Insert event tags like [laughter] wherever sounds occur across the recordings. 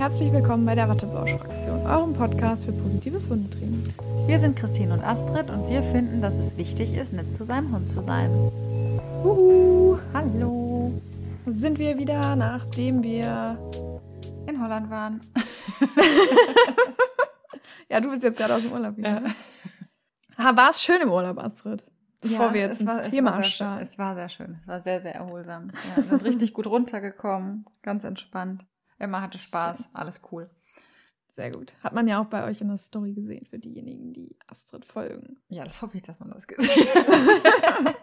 Herzlich willkommen bei der Wattebausch-Fraktion, eurem Podcast für positives Hundetraining. Wir sind Christine und Astrid und wir finden, dass es wichtig ist, nett zu seinem Hund zu sein. Uhu. Hallo. Sind wir wieder, nachdem wir in Holland waren. [laughs] ja, du bist jetzt gerade aus dem Urlaub wieder. Ja. War es schön im Urlaub, Astrid? Bevor ja, wir jetzt war, ins Thema starten. Es war sehr schön. Es war sehr, sehr erholsam. Ja, wir sind richtig gut runtergekommen. Ganz entspannt. Emma hatte Spaß. Schön. Alles cool. Sehr gut. Hat man ja auch bei euch in der Story gesehen, für diejenigen, die Astrid folgen. Ja, das hoffe ich, dass man das gesehen [laughs] hat.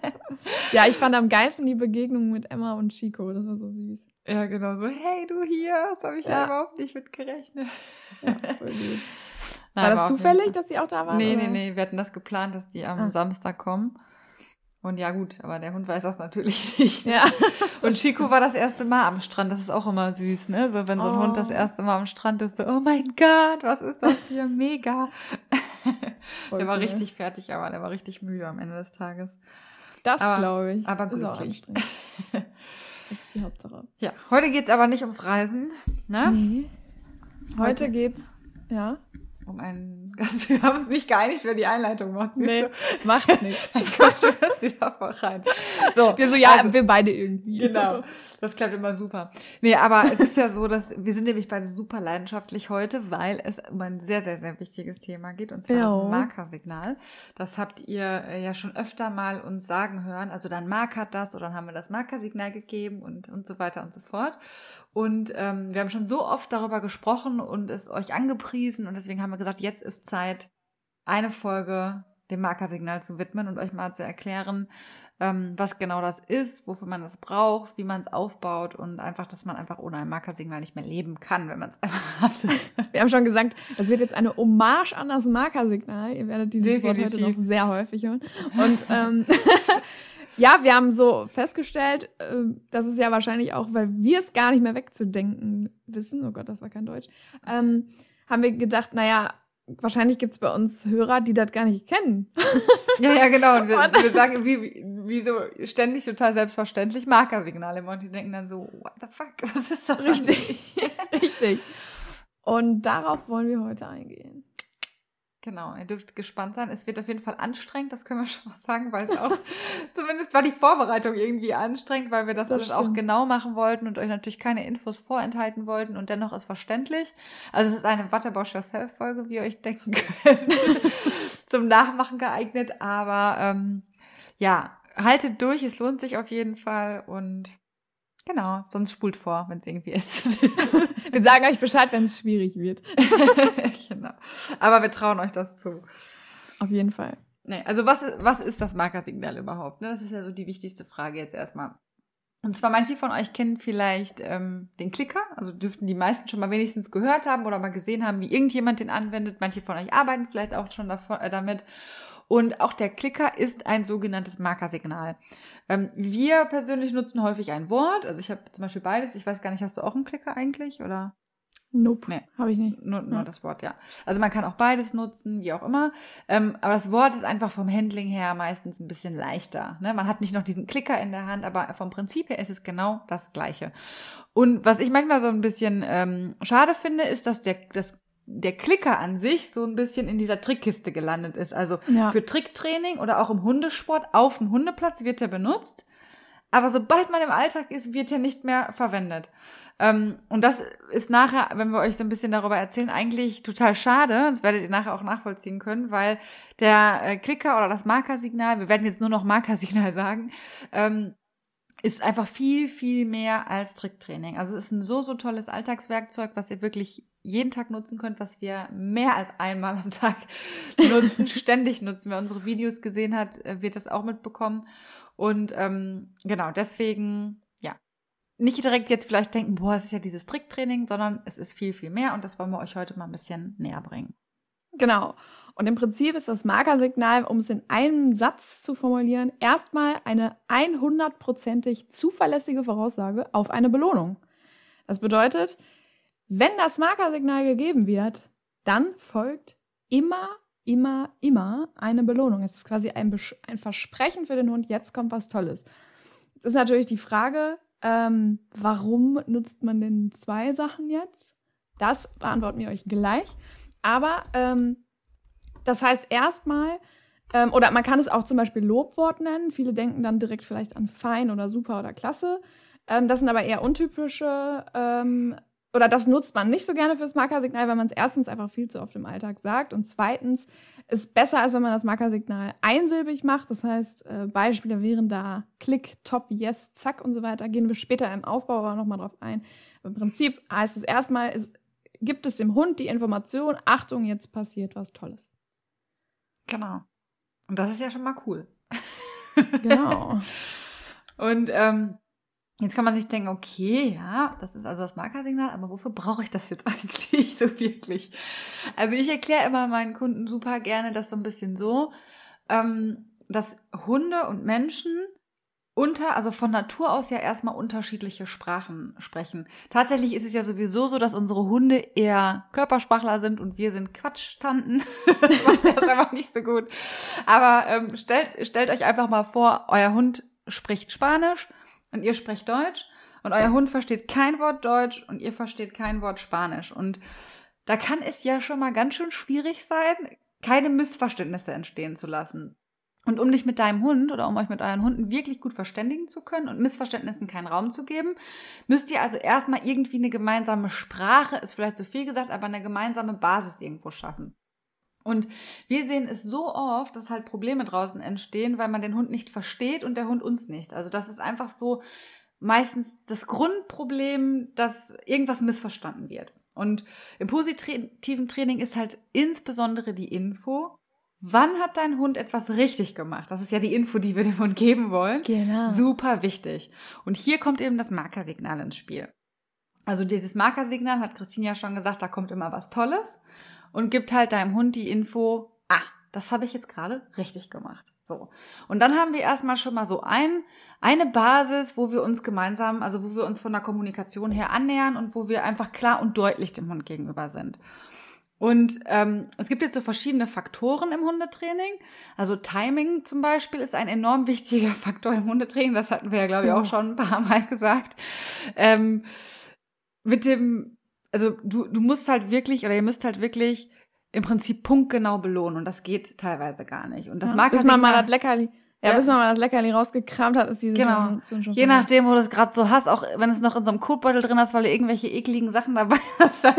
ja, ich fand am geilsten die Begegnung mit Emma und Chico. Das war so süß. Ja, genau. So, hey, du hier. Das habe ich ja. ja. überhaupt nicht mit gerechnet. Ja, voll gut. [laughs] War das zufällig, dass die auch da waren? Nee, oder? nee, nee. Wir hatten das geplant, dass die am ah. Samstag kommen. Und ja, gut, aber der Hund weiß das natürlich [laughs] nicht. Ja. Und Chico war das erste Mal am Strand. Das ist auch immer süß, ne? So, wenn so ein oh. Hund das oh. erste Mal am Strand ist, so, oh mein Gott, was ist das hier? Mega. Voll [laughs] der war cool. richtig fertig, aber der war richtig müde am Ende des Tages. Das glaube ich. Aber glücklich. [laughs] das ist die Hauptsache. Ja, heute geht's aber nicht ums Reisen, ne? Nee. Heute, heute geht's, ja um einen. [laughs] Wir haben uns nicht geeinigt, wer die Einleitung macht. Nee, so. macht [laughs] nichts. Dann kommst du das wieder rein. So, wir so, ja, also, wir beide irgendwie. Genau. Das klappt immer super. Nee, aber es ist ja so, dass wir sind nämlich beide super leidenschaftlich heute, weil es um ein sehr, sehr, sehr wichtiges Thema geht, und zwar ja. das Markersignal. Das habt ihr äh, ja schon öfter mal uns sagen hören. Also dann markert das oder dann haben wir das Markersignal gegeben und, und so weiter und so fort. Und ähm, wir haben schon so oft darüber gesprochen und es euch angepriesen und deswegen haben wir gesagt, jetzt ist Zeit, eine Folge dem Markersignal zu widmen und euch mal zu erklären, ähm, was genau das ist, wofür man das braucht, wie man es aufbaut und einfach, dass man einfach ohne ein Markersignal nicht mehr leben kann, wenn man es einfach [laughs] hat. [laughs] Wir haben schon gesagt, es wird jetzt eine Hommage an das Markersignal. Ihr werdet dieses Definitiv. Wort heute noch sehr häufig hören. Und ähm, [laughs] Ja, wir haben so festgestellt, ähm, das ist ja wahrscheinlich auch, weil wir es gar nicht mehr wegzudenken wissen, oh Gott, das war kein Deutsch, ähm, haben wir gedacht, naja, wahrscheinlich gibt es bei uns Hörer, die das gar nicht kennen. [laughs] Ja, ja, genau. Und wir, wir sagen, wie, wie so ständig total selbstverständlich Markersignale und die denken dann so, what the fuck, [laughs] was ist das? Richtig, richtig. Und darauf wollen wir heute eingehen. Genau, ihr dürft gespannt sein. Es wird auf jeden Fall anstrengend, das können wir [laughs] schon mal sagen, weil es auch, [laughs] zumindest war die Vorbereitung irgendwie anstrengend, weil wir das, das alles stimmt. auch genau machen wollten und euch natürlich keine Infos vorenthalten wollten und dennoch ist verständlich. Also es ist eine Wattebausch Yourself-Folge, wie ihr euch denken [laughs] könnt, zum Nachmachen geeignet, aber ähm, ja, haltet durch, es lohnt sich auf jeden Fall und Genau, sonst spult vor, wenn es irgendwie ist. [laughs] wir sagen euch Bescheid, wenn es schwierig wird. [laughs] genau. Aber wir trauen euch das zu. Auf jeden Fall. Nee, also was, was ist das Markersignal überhaupt? Ne? Das ist ja so die wichtigste Frage jetzt erstmal. Und zwar manche von euch kennen vielleicht ähm, den Klicker, also dürften die meisten schon mal wenigstens gehört haben oder mal gesehen haben, wie irgendjemand den anwendet. Manche von euch arbeiten vielleicht auch schon davon, äh, damit. Und auch der Klicker ist ein sogenanntes Markersignal. Ähm, wir persönlich nutzen häufig ein Wort. Also ich habe zum Beispiel beides. Ich weiß gar nicht, hast du auch einen Klicker eigentlich oder? Nope. Nee. Habe ich nicht. Nur, nur ja. das Wort, ja. Also man kann auch beides nutzen, wie auch immer. Ähm, aber das Wort ist einfach vom Handling her meistens ein bisschen leichter. Ne? Man hat nicht noch diesen Klicker in der Hand, aber vom Prinzip her ist es genau das Gleiche. Und was ich manchmal so ein bisschen ähm, schade finde, ist, dass der, das der Klicker an sich so ein bisschen in dieser Trickkiste gelandet ist. Also ja. für Tricktraining oder auch im Hundesport auf dem Hundeplatz wird er benutzt. Aber sobald man im Alltag ist, wird er nicht mehr verwendet. Ähm, und das ist nachher, wenn wir euch so ein bisschen darüber erzählen, eigentlich total schade. Das werdet ihr nachher auch nachvollziehen können, weil der äh, Klicker oder das Markersignal, wir werden jetzt nur noch Markersignal [laughs] sagen, ähm, ist einfach viel, viel mehr als Tricktraining. Also es ist ein so, so tolles Alltagswerkzeug, was ihr wirklich jeden Tag nutzen könnt, was wir mehr als einmal am Tag [laughs] nutzen, ständig nutzen. Wer unsere Videos gesehen hat, äh, wird das auch mitbekommen. Und ähm, genau, deswegen, ja, nicht direkt jetzt vielleicht denken, boah, es ist ja dieses Tricktraining, sondern es ist viel, viel mehr und das wollen wir euch heute mal ein bisschen näher bringen. Genau. Und im Prinzip ist das Markersignal, um es in einem Satz zu formulieren, erstmal eine 100%ig zuverlässige Voraussage auf eine Belohnung. Das bedeutet, wenn das Markersignal gegeben wird, dann folgt immer, immer, immer eine Belohnung. Es ist quasi ein, ein Versprechen für den Hund, jetzt kommt was Tolles. Jetzt ist natürlich die Frage, ähm, warum nutzt man denn zwei Sachen jetzt? Das beantworten wir euch gleich. Aber ähm, das heißt erstmal, ähm, oder man kann es auch zum Beispiel Lobwort nennen. Viele denken dann direkt vielleicht an fein oder super oder klasse. Ähm, das sind aber eher untypische, ähm, oder das nutzt man nicht so gerne fürs Markersignal, weil man es erstens einfach viel zu oft im Alltag sagt und zweitens ist besser, als wenn man das Markersignal einsilbig macht. Das heißt, äh, Beispiele wären da Klick, Top, Yes, Zack und so weiter. Gehen wir später im Aufbau aber nochmal drauf ein. Im Prinzip heißt es erstmal, ist, gibt es dem Hund die Information, Achtung, jetzt passiert was Tolles. Genau. Und das ist ja schon mal cool. Genau. [laughs] und ähm, jetzt kann man sich denken, okay, ja, das ist also das Markersignal, aber wofür brauche ich das jetzt [laughs] eigentlich so wirklich? Also ich erkläre immer meinen Kunden super gerne das so ein bisschen so, ähm, dass Hunde und Menschen unter, also von Natur aus ja erstmal unterschiedliche Sprachen sprechen. Tatsächlich ist es ja sowieso so, dass unsere Hunde eher Körpersprachler sind und wir sind Quatschtanten. [laughs] das macht ja mal nicht so gut. Aber ähm, stellt, stellt euch einfach mal vor, euer Hund spricht Spanisch und ihr sprecht Deutsch und euer Hund versteht kein Wort Deutsch und ihr versteht kein Wort Spanisch. Und da kann es ja schon mal ganz schön schwierig sein, keine Missverständnisse entstehen zu lassen. Und um dich mit deinem Hund oder um euch mit euren Hunden wirklich gut verständigen zu können und Missverständnissen keinen Raum zu geben, müsst ihr also erstmal irgendwie eine gemeinsame Sprache, ist vielleicht zu viel gesagt, aber eine gemeinsame Basis irgendwo schaffen. Und wir sehen es so oft, dass halt Probleme draußen entstehen, weil man den Hund nicht versteht und der Hund uns nicht. Also das ist einfach so meistens das Grundproblem, dass irgendwas missverstanden wird. Und im positiven Training ist halt insbesondere die Info, Wann hat dein Hund etwas richtig gemacht? Das ist ja die Info, die wir dem Hund geben wollen. Genau. Super wichtig. Und hier kommt eben das Markersignal ins Spiel. Also dieses Markersignal hat Christine ja schon gesagt, da kommt immer was Tolles und gibt halt deinem Hund die Info, ah, das habe ich jetzt gerade richtig gemacht. So. Und dann haben wir erstmal schon mal so ein, eine Basis, wo wir uns gemeinsam, also wo wir uns von der Kommunikation her annähern und wo wir einfach klar und deutlich dem Hund gegenüber sind. Und ähm, es gibt jetzt so verschiedene Faktoren im Hundetraining. Also Timing zum Beispiel ist ein enorm wichtiger [laughs] Faktor im Hundetraining. Das hatten wir ja, glaube ich, auch schon ein paar Mal gesagt. Ähm, mit dem, also du, du musst halt wirklich oder ihr müsst halt wirklich im Prinzip punktgenau belohnen und das geht teilweise gar nicht. Und das ja, mag bis halt man mal das Leckerli ja, bis man mal das Leckerli rausgekramt hat, ist diese genau. Schon Je nachdem, wo du es gerade so hast, auch wenn es noch in so einem Kotbeutel drin hast, weil du irgendwelche ekligen Sachen dabei [laughs] hast, dann,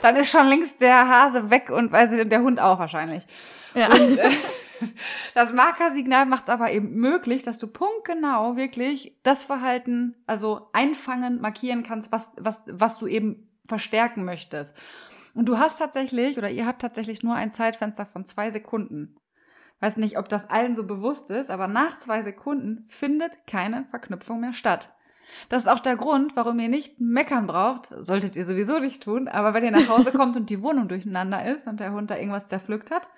dann ist schon längst der Hase weg und weiß ich, der Hund auch wahrscheinlich. Ja. Und, äh, [laughs] das Markersignal macht es aber eben möglich, dass du punktgenau wirklich das Verhalten, also einfangen, markieren kannst, was, was, was du eben verstärken möchtest. Und du hast tatsächlich, oder ihr habt tatsächlich nur ein Zeitfenster von zwei Sekunden. Weiß nicht, ob das allen so bewusst ist, aber nach zwei Sekunden findet keine Verknüpfung mehr statt. Das ist auch der Grund, warum ihr nicht meckern braucht. Solltet ihr sowieso nicht tun. Aber wenn ihr nach Hause kommt und die Wohnung durcheinander ist und der Hund da irgendwas zerpflückt hat,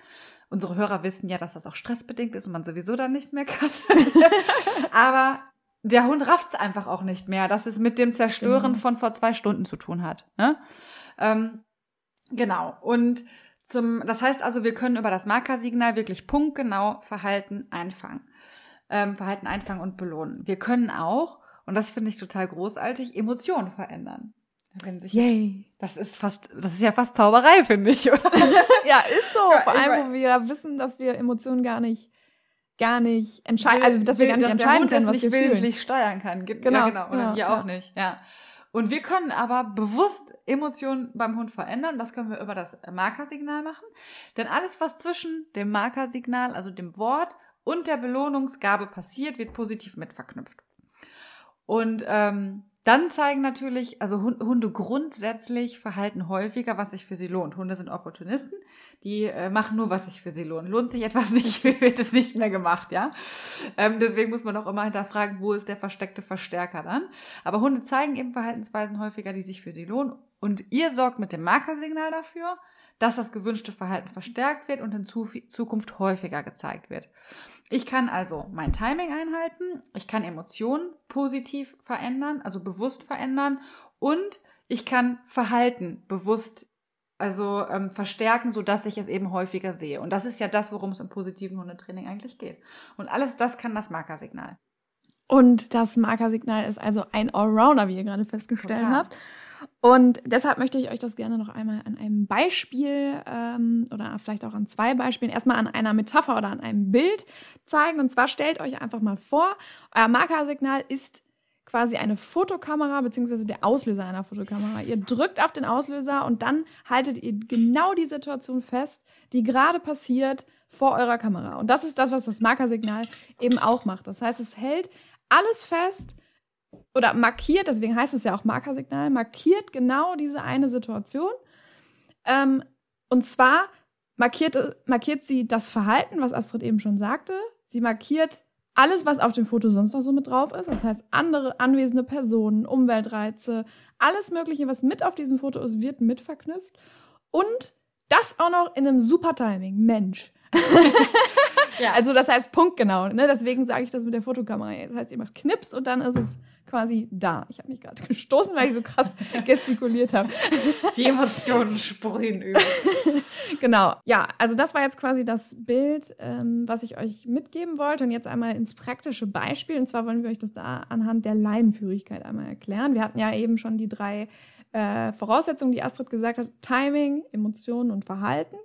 unsere Hörer wissen ja, dass das auch stressbedingt ist und man sowieso dann nicht meckert. [laughs] aber der Hund rafft's einfach auch nicht mehr, dass es mit dem Zerstören genau. von vor zwei Stunden zu tun hat. Ne? Ähm, genau. Und zum, das heißt also, wir können über das Markersignal wirklich punktgenau Verhalten einfangen. Ähm, Verhalten einfangen und belohnen. Wir können auch, und das finde ich total großartig, Emotionen verändern. Wenn sich Yay. das ist fast, das ist ja fast Zauberei, finde ich, oder? [laughs] ja, ist so. Vor allem, wo wir wissen, dass wir Emotionen gar nicht, gar nicht entscheiden, also dass wir gar nicht entscheiden können, was nicht wir willentlich steuern kann. Genau, ja, genau. Oder ja, wir ja. auch nicht, ja. Und wir können aber bewusst Emotionen beim Hund verändern. Das können wir über das Markersignal machen. Denn alles, was zwischen dem Markersignal, also dem Wort und der Belohnungsgabe passiert, wird positiv mit verknüpft. Und ähm, dann zeigen natürlich, also Hunde grundsätzlich verhalten häufiger, was sich für sie lohnt. Hunde sind Opportunisten, die äh, machen nur, was sich für sie lohnt. Lohnt sich etwas [laughs] nicht, wird es nicht mehr gemacht, ja. Ähm, deswegen muss man auch immer hinterfragen, wo ist der versteckte Verstärker dann. Aber Hunde zeigen eben Verhaltensweisen häufiger, die sich für sie lohnen. Und ihr sorgt mit dem Markersignal dafür, dass das gewünschte Verhalten verstärkt wird und in Zukunft häufiger gezeigt wird. Ich kann also mein Timing einhalten, ich kann Emotionen positiv verändern, also bewusst verändern und ich kann Verhalten bewusst also ähm, verstärken, so dass ich es eben häufiger sehe. Und das ist ja das, worum es im positiven Hundetraining eigentlich geht. Und alles das kann das Markersignal. Und das Markersignal ist also ein Allrounder, wie ihr gerade festgestellt Total. habt. Und deshalb möchte ich euch das gerne noch einmal an einem Beispiel ähm, oder vielleicht auch an zwei Beispielen, erstmal an einer Metapher oder an einem Bild zeigen. Und zwar stellt euch einfach mal vor, euer Markersignal ist quasi eine Fotokamera beziehungsweise der Auslöser einer Fotokamera. Ihr drückt auf den Auslöser und dann haltet ihr genau die Situation fest, die gerade passiert vor eurer Kamera. Und das ist das, was das Markersignal eben auch macht. Das heißt, es hält alles fest, oder markiert, deswegen heißt es ja auch Markersignal, markiert genau diese eine Situation. Ähm, und zwar markiert, markiert sie das Verhalten, was Astrid eben schon sagte. Sie markiert alles, was auf dem Foto sonst noch so mit drauf ist. Das heißt, andere anwesende Personen, Umweltreize, alles Mögliche, was mit auf diesem Foto ist, wird mit verknüpft. Und das auch noch in einem super Timing. Mensch. [laughs] ja. Also das heißt punktgenau. Ne? Deswegen sage ich das mit der Fotokamera. Das heißt, ihr macht Knips und dann ist es quasi da. Ich habe mich gerade [laughs] gestoßen, weil ich so krass [laughs] gestikuliert habe. Die Emotionen sprühen über. [laughs] genau. Ja, also das war jetzt quasi das Bild, ähm, was ich euch mitgeben wollte. Und jetzt einmal ins praktische Beispiel. Und zwar wollen wir euch das da anhand der Leinenführigkeit einmal erklären. Wir hatten ja eben schon die drei äh, Voraussetzungen, die Astrid gesagt hat. Timing, Emotionen und Verhalten.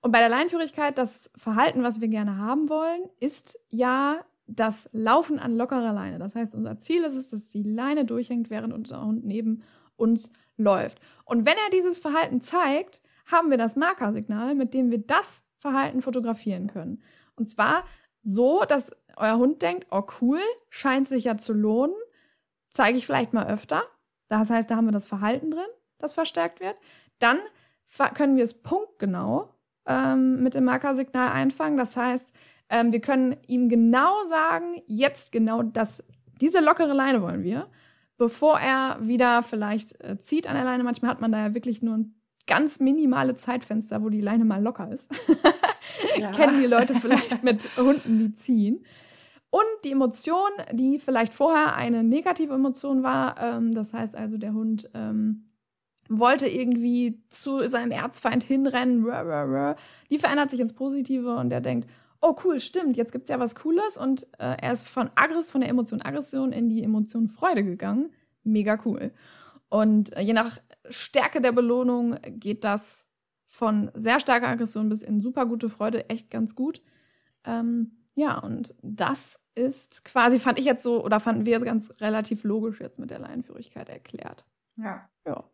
Und bei der Leinenführigkeit, das Verhalten, was wir gerne haben wollen, ist ja das Laufen an lockerer Leine. Das heißt, unser Ziel ist es, dass die Leine durchhängt, während unser Hund neben uns läuft. Und wenn er dieses Verhalten zeigt, haben wir das Markersignal, mit dem wir das Verhalten fotografieren können. Und zwar so, dass euer Hund denkt, oh cool, scheint sich ja zu lohnen, zeige ich vielleicht mal öfter. Das heißt, da haben wir das Verhalten drin, das verstärkt wird. Dann können wir es punktgenau ähm, mit dem Markersignal einfangen. Das heißt, ähm, wir können ihm genau sagen, jetzt genau das, diese lockere Leine wollen wir, bevor er wieder vielleicht äh, zieht an der Leine. Manchmal hat man da ja wirklich nur ein ganz minimale Zeitfenster, wo die Leine mal locker ist. [laughs] ja. [laughs] Kennen die Leute vielleicht mit Hunden, die ziehen. Und die Emotion, die vielleicht vorher eine negative Emotion war, ähm, das heißt also, der Hund ähm, wollte irgendwie zu seinem Erzfeind hinrennen, die verändert sich ins Positive und der denkt, oh cool, stimmt, jetzt gibt es ja was Cooles und äh, er ist von Aggress, von der Emotion Aggression in die Emotion Freude gegangen. Mega cool. Und äh, je nach Stärke der Belohnung geht das von sehr starker Aggression bis in super gute Freude echt ganz gut. Ähm, ja, und das ist quasi, fand ich jetzt so, oder fanden wir ganz relativ logisch jetzt mit der Laienführigkeit erklärt. Ja. Ja.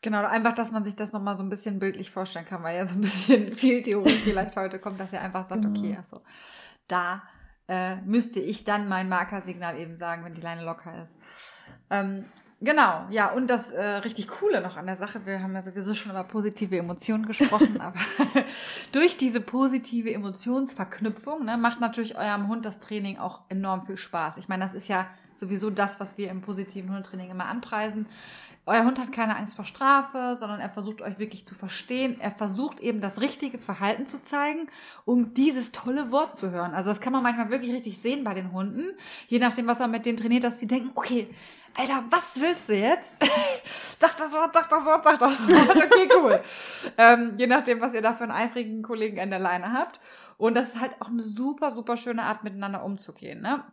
Genau, einfach, dass man sich das nochmal so ein bisschen bildlich vorstellen kann, weil ja so ein bisschen [laughs] viel Theorie vielleicht heute kommt, dass er einfach sagt, genau. okay, also da äh, müsste ich dann mein Markersignal eben sagen, wenn die Leine locker ist. Ähm, genau, ja, und das äh, richtig Coole noch an der Sache, wir haben ja sowieso schon über positive Emotionen gesprochen, [laughs] aber [laughs] durch diese positive Emotionsverknüpfung ne, macht natürlich eurem Hund das Training auch enorm viel Spaß. Ich meine, das ist ja sowieso das, was wir im positiven Hundtraining immer anpreisen. Euer Hund hat keine Angst vor Strafe, sondern er versucht euch wirklich zu verstehen. Er versucht eben das richtige Verhalten zu zeigen, um dieses tolle Wort zu hören. Also das kann man manchmal wirklich richtig sehen bei den Hunden. Je nachdem, was er mit denen trainiert, dass die denken, okay, Alter, was willst du jetzt? [laughs] sag das Wort, sag das Wort, sag das Wort. [laughs] Okay, cool. ähm, je nachdem, was ihr da für einen eifrigen Kollegen an der Leine habt. Und das ist halt auch eine super, super schöne Art, miteinander umzugehen. Ne?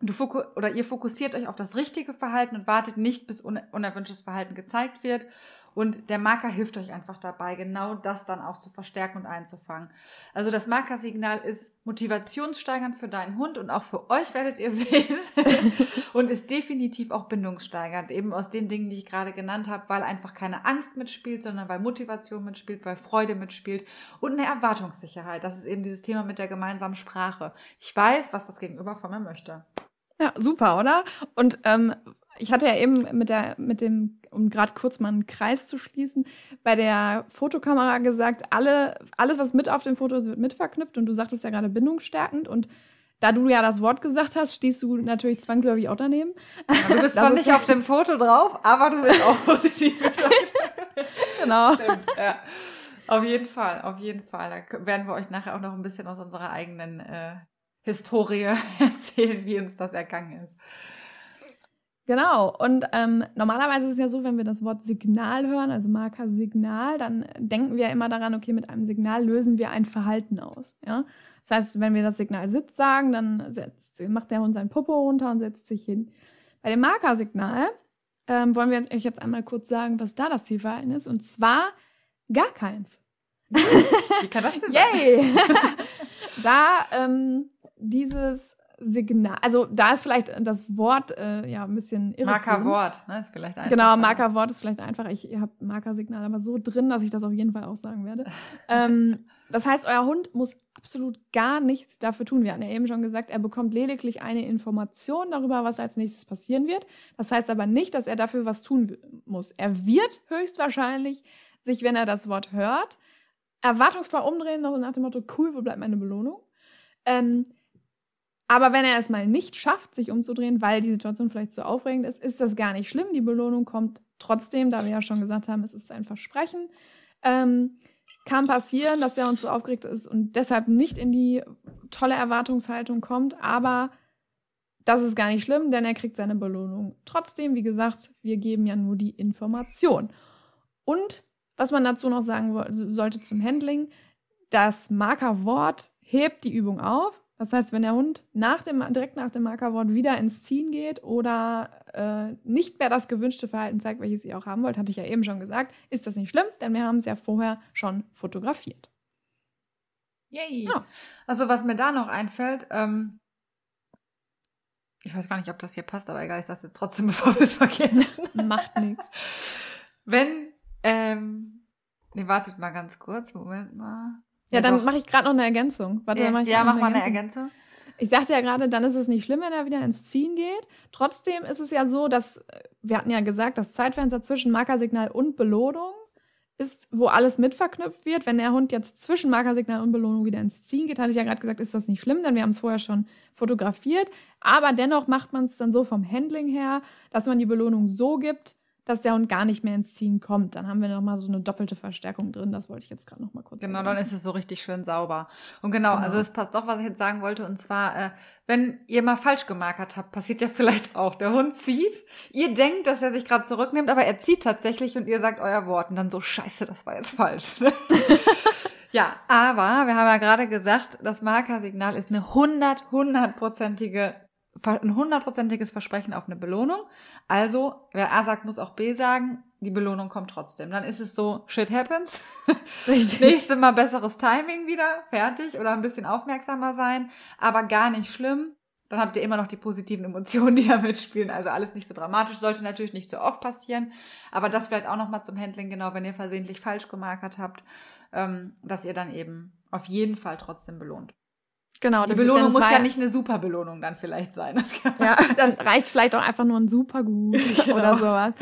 Du oder ihr fokussiert euch auf das richtige Verhalten und wartet nicht, bis unerwünschtes Verhalten gezeigt wird. Und der Marker hilft euch einfach dabei, genau das dann auch zu verstärken und einzufangen. Also das Markersignal ist motivationssteigernd für deinen Hund und auch für euch werdet ihr [laughs] sehen und ist definitiv auch bindungssteigernd, eben aus den Dingen, die ich gerade genannt habe, weil einfach keine Angst mitspielt, sondern weil Motivation mitspielt, weil Freude mitspielt und eine Erwartungssicherheit. Das ist eben dieses Thema mit der gemeinsamen Sprache. Ich weiß, was das Gegenüber von mir möchte. Ja, super, oder? Und ähm, ich hatte ja eben mit der, mit dem, um gerade kurz mal einen Kreis zu schließen, bei der Fotokamera gesagt, alle, alles, was mit auf dem Foto ist, wird mit verknüpft und du sagtest ja gerade bindungsstärkend und da du ja das Wort gesagt hast, stehst du natürlich zwangsläufig auch daneben. Ja, du bist zwar nicht auf dem Foto drauf, aber du bist auch [laughs] positiv. genau. Stimmt, ja. Auf jeden Fall, auf jeden Fall. Da werden wir euch nachher auch noch ein bisschen aus unserer eigenen äh, Historie [laughs] erzählen, wie uns das ergangen ist. Genau. Und ähm, normalerweise ist es ja so, wenn wir das Wort Signal hören, also Marker Signal, dann denken wir immer daran, okay, mit einem Signal lösen wir ein Verhalten aus. Ja? Das heißt, wenn wir das Signal Sitz sagen, dann setzt, macht der Hund sein Popo runter und setzt sich hin. Bei dem Markersignal ähm, wollen wir euch jetzt einmal kurz sagen, was da das Zielverhalten ist. Und zwar gar keins. Wie kann das denn [laughs] Yay! [laughs] da ähm, dieses Signal, also da ist vielleicht das Wort äh, ja ein bisschen irre. Markerwort, ne, ist vielleicht einfach. Genau, Markerwort ist vielleicht einfach. Ich habe Markersignal aber so drin, dass ich das auf jeden Fall auch sagen werde. [laughs] ähm, das heißt, euer Hund muss absolut gar nichts dafür tun. Wir hatten ja eben schon gesagt, er bekommt lediglich eine Information darüber, was als nächstes passieren wird. Das heißt aber nicht, dass er dafür was tun muss. Er wird höchstwahrscheinlich sich, wenn er das Wort hört, erwartungsvoll umdrehen, nach dem Motto, cool, wo bleibt meine Belohnung? Ähm, aber wenn er es mal nicht schafft, sich umzudrehen, weil die Situation vielleicht zu aufregend ist, ist das gar nicht schlimm. Die Belohnung kommt trotzdem, da wir ja schon gesagt haben, es ist ein Versprechen. Ähm, kann passieren, dass er uns so aufgeregt ist und deshalb nicht in die tolle Erwartungshaltung kommt, aber das ist gar nicht schlimm, denn er kriegt seine Belohnung. Trotzdem, wie gesagt, wir geben ja nur die Information. Und was man dazu noch sagen sollte zum Handling, das Markerwort hebt die Übung auf. Das heißt, wenn der Hund nach dem, direkt nach dem Markerwort wieder ins Ziehen geht oder äh, nicht mehr das gewünschte Verhalten zeigt, welches ihr auch haben wollt, hatte ich ja eben schon gesagt, ist das nicht schlimm, denn wir haben es ja vorher schon fotografiert. Yay! Ja. Also was mir da noch einfällt, ähm, ich weiß gar nicht, ob das hier passt, aber egal, ich sage jetzt trotzdem, [laughs] bevor wir es vergessen. [laughs] Macht nichts. Wenn ähm, nee, wartet mal ganz kurz, Moment mal. Ja, dann mache ich gerade noch eine Ergänzung. Warte, ja, mach, ja, mach mal eine Ergänzung. Ich sagte ja gerade, dann ist es nicht schlimm, wenn er wieder ins Ziehen geht. Trotzdem ist es ja so, dass, äh, wir hatten ja gesagt, das Zeitfenster zwischen Markersignal und Belohnung ist, wo alles mit verknüpft wird. Wenn der Hund jetzt zwischen Markersignal und Belohnung wieder ins Ziehen geht, hatte ich ja gerade gesagt, ist das nicht schlimm, denn wir haben es vorher schon fotografiert. Aber dennoch macht man es dann so vom Handling her, dass man die Belohnung so gibt, dass der Hund gar nicht mehr ins Ziehen kommt. Dann haben wir nochmal so eine doppelte Verstärkung drin. Das wollte ich jetzt gerade nochmal kurz Genau, erwähnen. dann ist es so richtig schön sauber. Und genau, genau. also es passt doch, was ich jetzt sagen wollte. Und zwar, äh, wenn ihr mal falsch gemarkert habt, passiert ja [laughs] vielleicht auch. Der Hund zieht. Ihr denkt, dass er sich gerade zurücknimmt, aber er zieht tatsächlich und ihr sagt euer Wort. Und dann so, scheiße, das war jetzt falsch. [laughs] ja, aber wir haben ja gerade gesagt, das Markersignal ist eine hundert, hundertprozentige ein hundertprozentiges Versprechen auf eine Belohnung. Also, wer A sagt, muss auch B sagen. Die Belohnung kommt trotzdem. Dann ist es so, shit happens. [laughs] Richtig. Nächste Mal besseres Timing wieder, fertig. Oder ein bisschen aufmerksamer sein. Aber gar nicht schlimm. Dann habt ihr immer noch die positiven Emotionen, die da mitspielen. Also alles nicht so dramatisch. Sollte natürlich nicht so oft passieren. Aber das vielleicht auch nochmal zum Handling, genau, wenn ihr versehentlich falsch gemarkert habt, ähm, dass ihr dann eben auf jeden Fall trotzdem belohnt. Genau, die Belohnung muss ja nicht eine super Belohnung dann vielleicht sein. ja, dann reicht vielleicht auch einfach nur ein super gut [laughs] genau. oder sowas.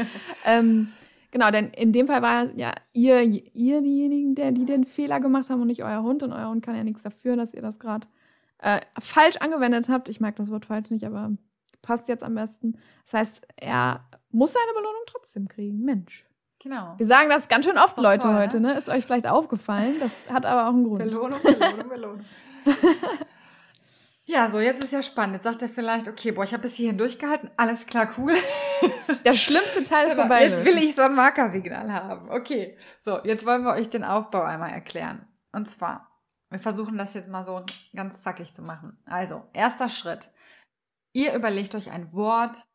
ähm, genau, denn in dem Fall war ja ihr, ihr diejenigen, der, die den Fehler gemacht haben und nicht euer Hund. Und euer Hund kann ja nichts dafür, dass ihr das gerade äh, falsch angewendet habt. Ich mag das Wort falsch nicht, aber passt jetzt am besten. Das heißt, er muss seine Belohnung trotzdem kriegen. Mensch. Genau. Wir sagen das ganz schön oft, Leute, toll, heute, ne? Ist euch vielleicht aufgefallen. Das hat aber auch einen Grund. Belohnung, Belohnung, Belohnung. [laughs] Ja, so, jetzt ist ja spannend. Jetzt sagt er vielleicht, okay, boah, ich habe bis hierhin durchgehalten, alles klar, cool. [laughs] Der schlimmste Teil ist vorbei. Jetzt will ich so ein Markersignal haben. Okay, so, jetzt wollen wir euch den Aufbau einmal erklären. Und zwar, wir versuchen das jetzt mal so ganz zackig zu machen. Also, erster Schritt. Ihr überlegt euch ein Wort,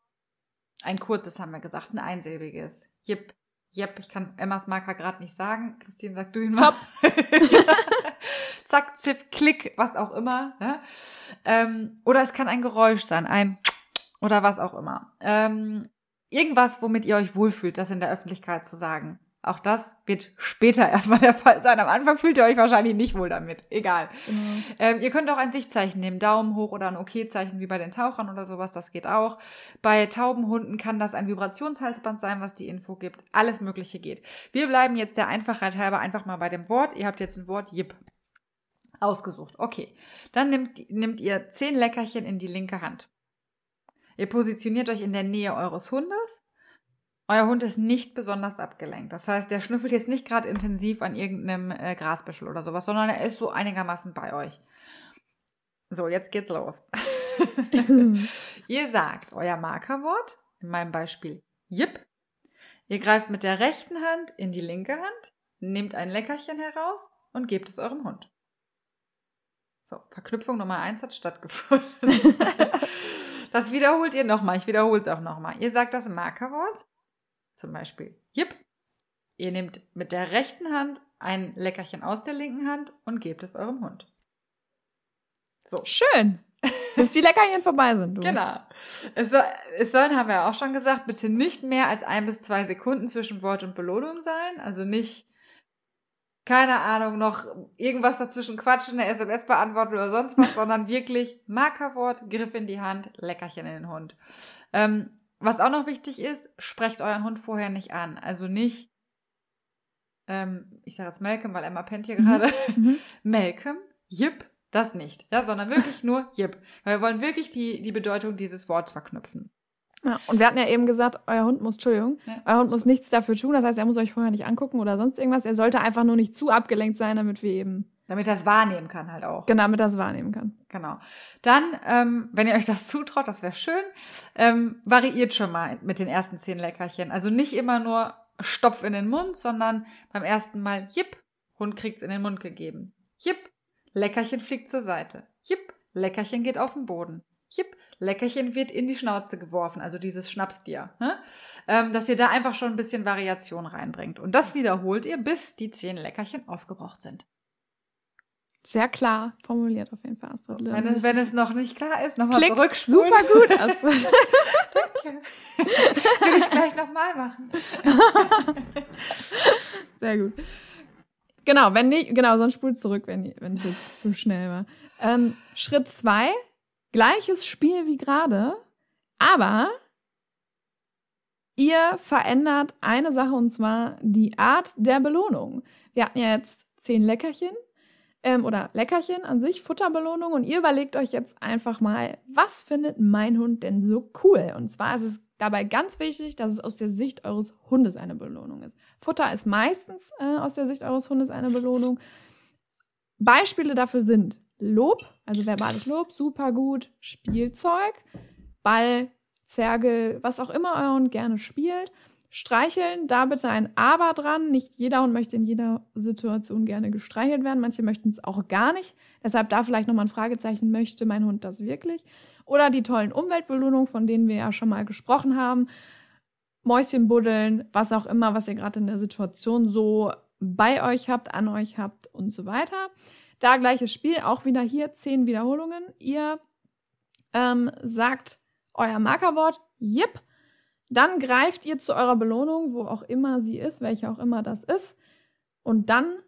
ein kurzes haben wir gesagt, ein einsilbiges. Jip, jep, ich kann Emmas Marker gerade nicht sagen. Christine, sag du ihn mal. Top. [laughs] zack, zip, klick, was auch immer. Ne? Ähm, oder es kann ein Geräusch sein, ein oder was auch immer. Ähm, irgendwas, womit ihr euch wohlfühlt, das in der Öffentlichkeit zu sagen. Auch das wird später [laughs] erstmal der Fall sein. Am Anfang fühlt ihr euch wahrscheinlich nicht wohl damit. Egal. Mhm. Ähm, ihr könnt auch ein Sichtzeichen nehmen, Daumen hoch oder ein OK-Zeichen wie bei den Tauchern oder sowas. Das geht auch. Bei Taubenhunden kann das ein Vibrationshalsband sein, was die Info gibt. Alles Mögliche geht. Wir bleiben jetzt der Einfachheit halber einfach mal bei dem Wort. Ihr habt jetzt ein Wort, Jip. Ausgesucht. Okay. Dann nimmt, nimmt ihr zehn Leckerchen in die linke Hand. Ihr positioniert euch in der Nähe eures Hundes. Euer Hund ist nicht besonders abgelenkt. Das heißt, der schnüffelt jetzt nicht gerade intensiv an irgendeinem äh, Grasbüschel oder sowas, sondern er ist so einigermaßen bei euch. So, jetzt geht's los. [laughs] ihr sagt euer Markerwort, in meinem Beispiel Jip. Ihr greift mit der rechten Hand in die linke Hand, nehmt ein Leckerchen heraus und gebt es eurem Hund. So, Verknüpfung Nummer eins hat stattgefunden. [laughs] das wiederholt ihr nochmal. Ich wiederhole es auch nochmal. Ihr sagt das Markerwort. Zum Beispiel Jip. Ihr nehmt mit der rechten Hand ein Leckerchen aus der linken Hand und gebt es eurem Hund. So. Schön. [laughs] Bis die Leckerchen vorbei sind. Du. Genau. Es, soll, es sollen, haben wir auch schon gesagt, bitte nicht mehr als ein bis zwei Sekunden zwischen Wort und Belohnung sein. Also nicht, keine Ahnung, noch irgendwas dazwischen quatschen, eine SMS beantworten oder sonst was, [laughs] sondern wirklich Markerwort, Griff in die Hand, Leckerchen in den Hund. Ähm, was auch noch wichtig ist, sprecht euren Hund vorher nicht an. Also nicht, ähm, ich sage jetzt Malcolm, weil Emma pennt hier mhm. gerade. Mhm. [laughs] Malcolm, Jip, das nicht, ja, sondern wirklich nur Jip. Weil wir wollen wirklich die, die Bedeutung dieses Wortes verknüpfen. Ja, und wir hatten ja eben gesagt, euer Hund muss, Entschuldigung, ja. euer Hund muss nichts dafür tun. Das heißt, er muss euch vorher nicht angucken oder sonst irgendwas. Er sollte einfach nur nicht zu abgelenkt sein, damit wir eben. Damit er es wahrnehmen kann, halt auch. Genau, damit er es wahrnehmen kann. Genau. Dann, ähm, wenn ihr euch das zutraut, das wäre schön, ähm, variiert schon mal mit den ersten zehn Leckerchen. Also nicht immer nur Stopf in den Mund, sondern beim ersten Mal Jip, Hund kriegt's in den Mund gegeben. Jip, Leckerchen fliegt zur Seite. Jipp, Leckerchen geht auf den Boden. Jipp, Leckerchen wird in die Schnauze geworfen, also dieses Schnapsdier. Ne? Ähm, dass ihr da einfach schon ein bisschen Variation reinbringt. Und das wiederholt ihr, bis die zehn Leckerchen aufgebraucht sind. Sehr klar formuliert auf jeden Fall, Astrid. Wenn es, wenn es noch nicht klar ist, nochmal zurückspulen. Super gut, [laughs] Astrid. Danke. Jetzt will ich es gleich nochmal machen. [laughs] Sehr gut. Genau, wenn nicht, genau, sonst spult zurück, wenn, wenn es jetzt zu schnell war. Ähm, Schritt zwei, gleiches Spiel wie gerade, aber ihr verändert eine Sache und zwar die Art der Belohnung. Wir hatten ja jetzt zehn Leckerchen ähm, oder Leckerchen an sich, Futterbelohnung und ihr überlegt euch jetzt einfach mal, was findet mein Hund denn so cool? Und zwar ist es Dabei ganz wichtig, dass es aus der Sicht eures Hundes eine Belohnung ist. Futter ist meistens äh, aus der Sicht eures Hundes eine Belohnung. Beispiele dafür sind Lob, also verbales Lob, super gut, Spielzeug, Ball, Zergel, was auch immer euer Hund gerne spielt. Streicheln, da bitte ein Aber dran. Nicht jeder Hund möchte in jeder Situation gerne gestreichelt werden. Manche möchten es auch gar nicht. Deshalb da vielleicht nochmal ein Fragezeichen, möchte mein Hund das wirklich? Oder die tollen Umweltbelohnungen, von denen wir ja schon mal gesprochen haben. Mäuschen buddeln, was auch immer, was ihr gerade in der Situation so bei euch habt, an euch habt und so weiter. Da gleiches Spiel, auch wieder hier zehn Wiederholungen. Ihr ähm, sagt euer Markerwort, Jip. Dann greift ihr zu eurer Belohnung, wo auch immer sie ist, welche auch immer das ist. Und dann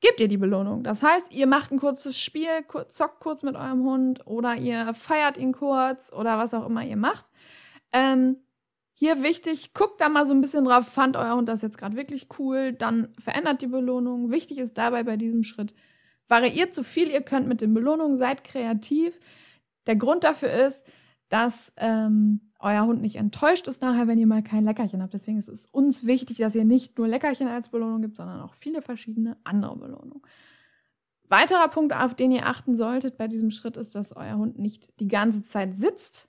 gebt ihr die Belohnung. Das heißt, ihr macht ein kurzes Spiel, zockt kurz mit eurem Hund oder ihr feiert ihn kurz oder was auch immer ihr macht. Ähm, hier wichtig, guckt da mal so ein bisschen drauf, fand euer Hund das jetzt gerade wirklich cool, dann verändert die Belohnung. Wichtig ist dabei bei diesem Schritt, variiert so viel ihr könnt mit den Belohnungen, seid kreativ. Der Grund dafür ist, dass ähm, euer Hund nicht enttäuscht ist nachher, wenn ihr mal kein Leckerchen habt. Deswegen ist es uns wichtig, dass ihr nicht nur Leckerchen als Belohnung gibt, sondern auch viele verschiedene andere Belohnungen. Weiterer Punkt, auf den ihr achten solltet bei diesem Schritt, ist, dass euer Hund nicht die ganze Zeit sitzt.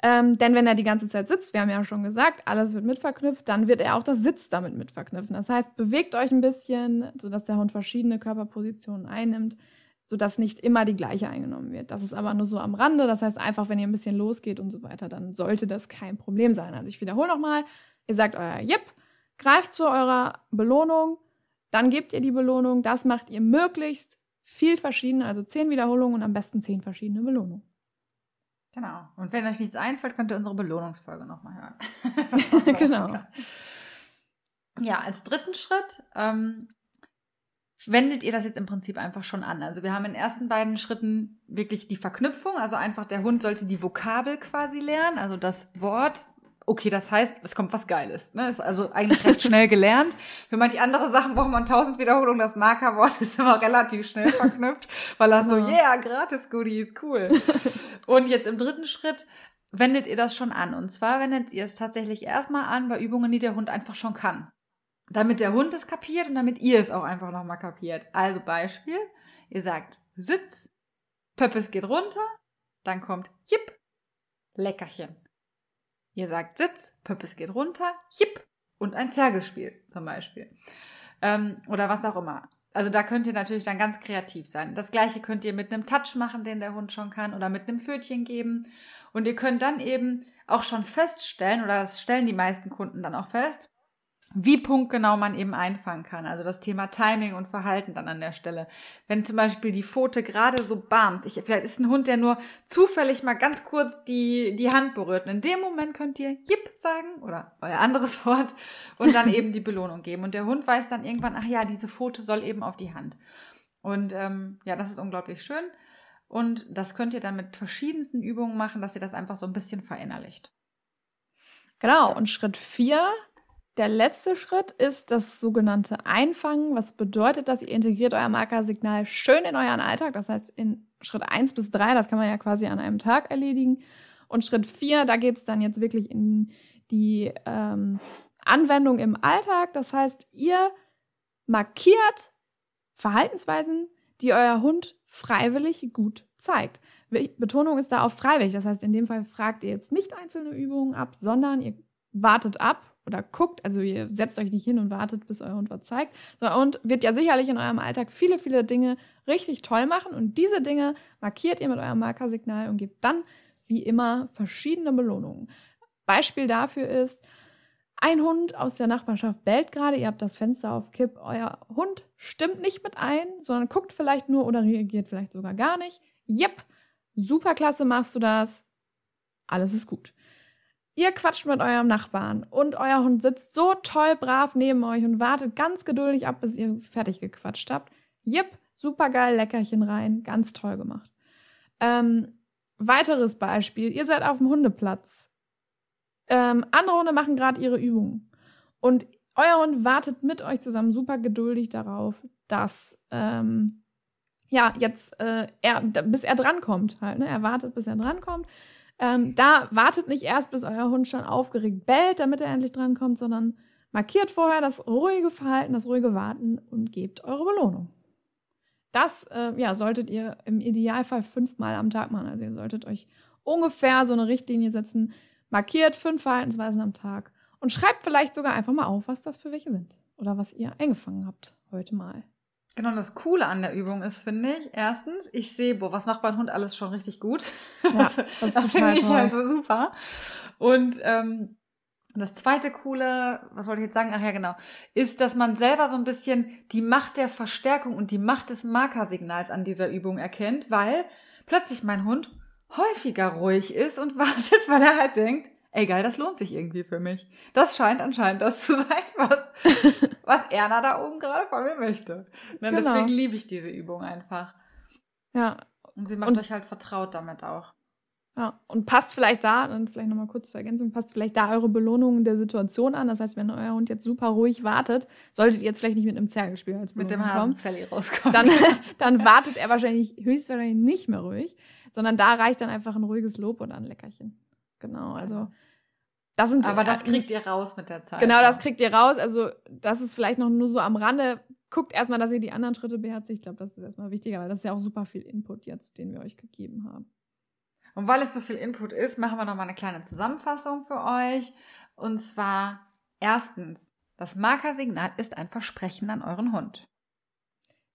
Ähm, denn wenn er die ganze Zeit sitzt, wir haben ja schon gesagt, alles wird mitverknüpft, dann wird er auch das Sitz damit mitverknüpfen. Das heißt, bewegt euch ein bisschen, sodass der Hund verschiedene Körperpositionen einnimmt sodass nicht immer die gleiche eingenommen wird. Das ist aber nur so am Rande. Das heißt einfach, wenn ihr ein bisschen losgeht und so weiter, dann sollte das kein Problem sein. Also ich wiederhole nochmal, ihr sagt euer Jip, greift zu eurer Belohnung, dann gebt ihr die Belohnung. Das macht ihr möglichst viel verschiedene, also zehn Wiederholungen und am besten zehn verschiedene Belohnungen. Genau. Und wenn euch nichts einfällt, könnt ihr unsere Belohnungsfolge nochmal hören. [laughs] [laughs] genau. Ja, als dritten Schritt ähm, wendet ihr das jetzt im Prinzip einfach schon an. Also wir haben in den ersten beiden Schritten wirklich die Verknüpfung, also einfach der Hund sollte die Vokabel quasi lernen, also das Wort. Okay, das heißt, es kommt was Geiles. Ne? Ist also eigentlich recht schnell gelernt. Für manche andere Sachen braucht man tausend Wiederholungen. Das Markerwort ist immer relativ schnell verknüpft, weil das so, yeah, gratis Goodies, cool. Und jetzt im dritten Schritt wendet ihr das schon an. Und zwar wendet ihr es tatsächlich erstmal an bei Übungen, die der Hund einfach schon kann damit der Hund es kapiert und damit ihr es auch einfach nochmal kapiert. Also Beispiel, ihr sagt Sitz, Pöppes geht runter, dann kommt Jipp, Leckerchen. Ihr sagt Sitz, Pöppes geht runter, Jipp und ein Zergelspiel zum Beispiel. Ähm, oder was auch immer. Also da könnt ihr natürlich dann ganz kreativ sein. Das gleiche könnt ihr mit einem Touch machen, den der Hund schon kann, oder mit einem Pfötchen geben. Und ihr könnt dann eben auch schon feststellen, oder das stellen die meisten Kunden dann auch fest, wie punktgenau man eben einfangen kann. Also das Thema Timing und Verhalten dann an der Stelle. Wenn zum Beispiel die Pfote gerade so bams, ich, vielleicht ist ein Hund, der nur zufällig mal ganz kurz die, die Hand berührt. Und in dem Moment könnt ihr Jip sagen oder euer anderes [laughs] Wort und dann eben die Belohnung geben. Und der Hund weiß dann irgendwann, ach ja, diese Pfote soll eben auf die Hand. Und ähm, ja, das ist unglaublich schön. Und das könnt ihr dann mit verschiedensten Übungen machen, dass ihr das einfach so ein bisschen verinnerlicht. Genau, und Schritt vier der letzte Schritt ist das sogenannte Einfangen, was bedeutet, dass ihr integriert euer Markersignal schön in euren Alltag. Das heißt, in Schritt 1 bis 3, das kann man ja quasi an einem Tag erledigen. Und Schritt 4, da geht es dann jetzt wirklich in die ähm, Anwendung im Alltag. Das heißt, ihr markiert Verhaltensweisen, die euer Hund freiwillig gut zeigt. Betonung ist da auf freiwillig. Das heißt, in dem Fall fragt ihr jetzt nicht einzelne Übungen ab, sondern ihr wartet ab oder guckt, also ihr setzt euch nicht hin und wartet, bis euer Hund was zeigt, und wird ja sicherlich in eurem Alltag viele, viele Dinge richtig toll machen und diese Dinge markiert ihr mit eurem Markersignal und gebt dann, wie immer, verschiedene Belohnungen. Beispiel dafür ist, ein Hund aus der Nachbarschaft bellt gerade, ihr habt das Fenster auf Kipp, euer Hund stimmt nicht mit ein, sondern guckt vielleicht nur oder reagiert vielleicht sogar gar nicht. Jep, super klasse machst du das, alles ist gut. Ihr quatscht mit eurem Nachbarn und euer Hund sitzt so toll brav neben euch und wartet ganz geduldig ab, bis ihr fertig gequatscht habt. Jipp, supergeil, Leckerchen rein, ganz toll gemacht. Ähm, weiteres Beispiel, ihr seid auf dem Hundeplatz. Ähm, andere Hunde machen gerade ihre Übungen. Und euer Hund wartet mit euch zusammen super geduldig darauf, dass ähm, ja jetzt äh, er, bis er drankommt halt. Ne? Er wartet, bis er drankommt. Ähm, da wartet nicht erst, bis euer Hund schon aufgeregt bellt, damit er endlich drankommt, sondern markiert vorher das ruhige Verhalten, das ruhige Warten und gebt eure Belohnung. Das äh, ja, solltet ihr im Idealfall fünfmal am Tag machen. Also ihr solltet euch ungefähr so eine Richtlinie setzen. Markiert fünf Verhaltensweisen am Tag und schreibt vielleicht sogar einfach mal auf, was das für welche sind oder was ihr eingefangen habt heute mal. Genau, das Coole an der Übung ist, finde ich, erstens, ich sehe, boah, was macht mein Hund alles schon richtig gut. Ja, [laughs] das, das finde ich halt so super. Und ähm, das zweite Coole, was wollte ich jetzt sagen? Ach ja, genau, ist, dass man selber so ein bisschen die Macht der Verstärkung und die Macht des Markersignals an dieser Übung erkennt, weil plötzlich mein Hund häufiger ruhig ist und [laughs] wartet, weil er halt denkt, ey geil, das lohnt sich irgendwie für mich. Das scheint anscheinend das zu [laughs] sein, was, was Erna da oben gerade von mir möchte. Ne, genau. Deswegen liebe ich diese Übung einfach. Ja. Und sie macht und, euch halt vertraut damit auch. Ja, und passt vielleicht da, dann vielleicht nochmal kurz zur Ergänzung, passt vielleicht da eure Belohnung der Situation an. Das heißt, wenn euer Hund jetzt super ruhig wartet, solltet ihr jetzt vielleicht nicht mit einem Zergelspiel als Belohnung Mit dem Hasenfelli rauskommen. Dann, [laughs] dann wartet er wahrscheinlich höchstwahrscheinlich nicht mehr ruhig, sondern da reicht dann einfach ein ruhiges Lob und ein Leckerchen. Genau, also das sind Aber das kriegt ihr raus mit der Zeit. Genau, das kriegt ihr raus. Also, das ist vielleicht noch nur so am Rande. Guckt erstmal, dass ihr die anderen Schritte beherzigt. Ich glaube, das ist erstmal wichtiger, weil das ist ja auch super viel Input jetzt, den wir euch gegeben haben. Und weil es so viel Input ist, machen wir nochmal eine kleine Zusammenfassung für euch. Und zwar erstens, das Markersignal ist ein Versprechen an euren Hund.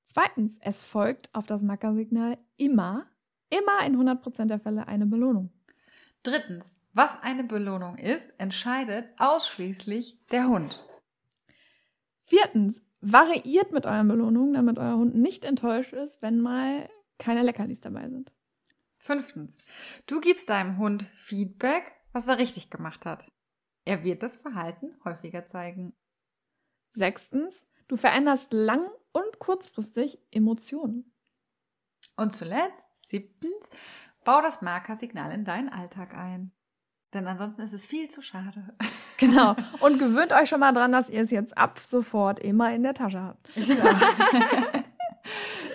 Zweitens, es folgt auf das Markersignal immer, immer in 100% der Fälle eine Belohnung. Drittens, was eine Belohnung ist, entscheidet ausschließlich der Hund. Viertens, variiert mit euren Belohnungen, damit euer Hund nicht enttäuscht ist, wenn mal keine Leckerlis dabei sind. Fünftens, du gibst deinem Hund Feedback, was er richtig gemacht hat. Er wird das Verhalten häufiger zeigen. Sechstens, du veränderst lang- und kurzfristig Emotionen. Und zuletzt, siebtens, bau das Markersignal in deinen Alltag ein. Denn ansonsten ist es viel zu schade. [laughs] Genau. Und gewöhnt euch schon mal dran, dass ihr es jetzt ab sofort immer in der Tasche habt. Genau.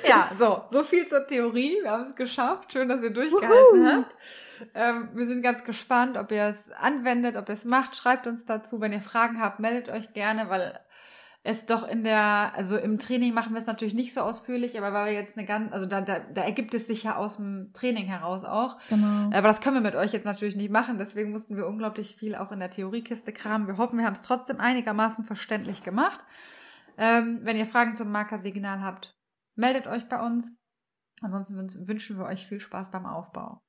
ja, [laughs] so, so viel zur Theorie. Wir haben es geschafft. Schön, dass ihr durchgehalten Wuhu. habt. Ähm, wir sind ganz gespannt, ob ihr es anwendet, ob ihr es macht. Schreibt uns dazu. Wenn ihr Fragen habt, meldet euch gerne, weil es doch in der, also im Training machen wir es natürlich nicht so ausführlich, aber weil wir jetzt eine ganz, also da, da, da ergibt es sich ja aus dem Training heraus auch. Genau. Aber das können wir mit euch jetzt natürlich nicht machen, deswegen mussten wir unglaublich viel auch in der Theoriekiste kramen. Wir hoffen, wir haben es trotzdem einigermaßen verständlich gemacht. Ähm, wenn ihr Fragen zum Markersignal habt, meldet euch bei uns. Ansonsten wünschen wir euch viel Spaß beim Aufbau.